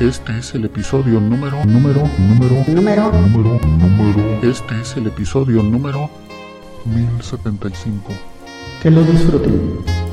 Este es el episodio número, número, número, número, número, número. Este es el episodio número 1075. Que lo disfruten.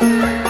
了。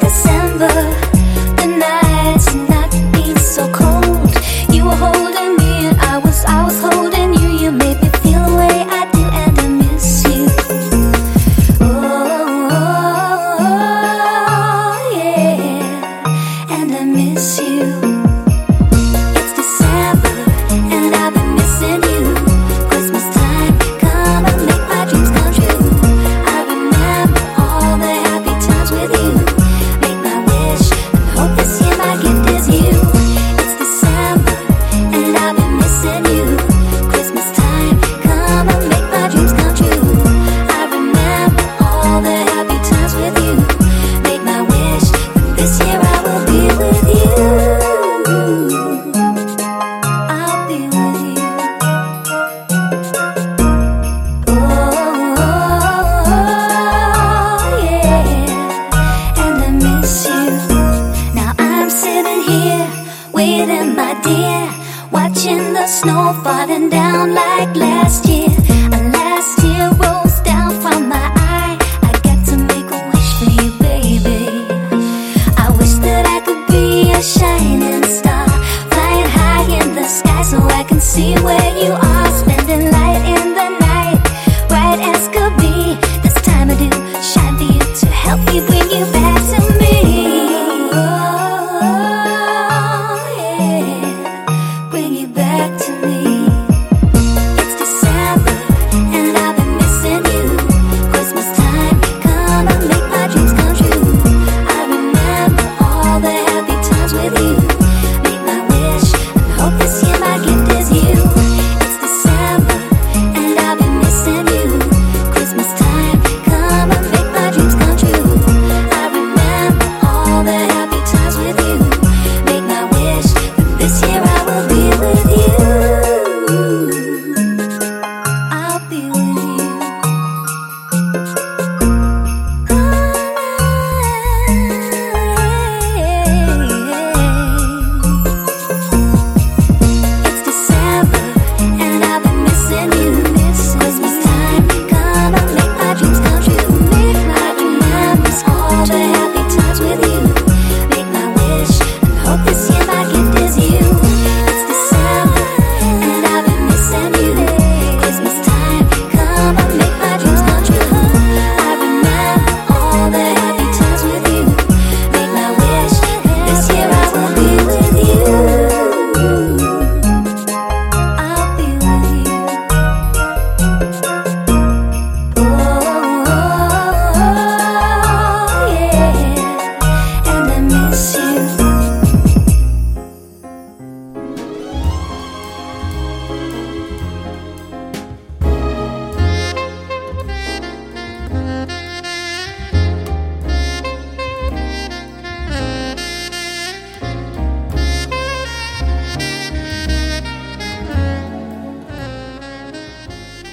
the sun.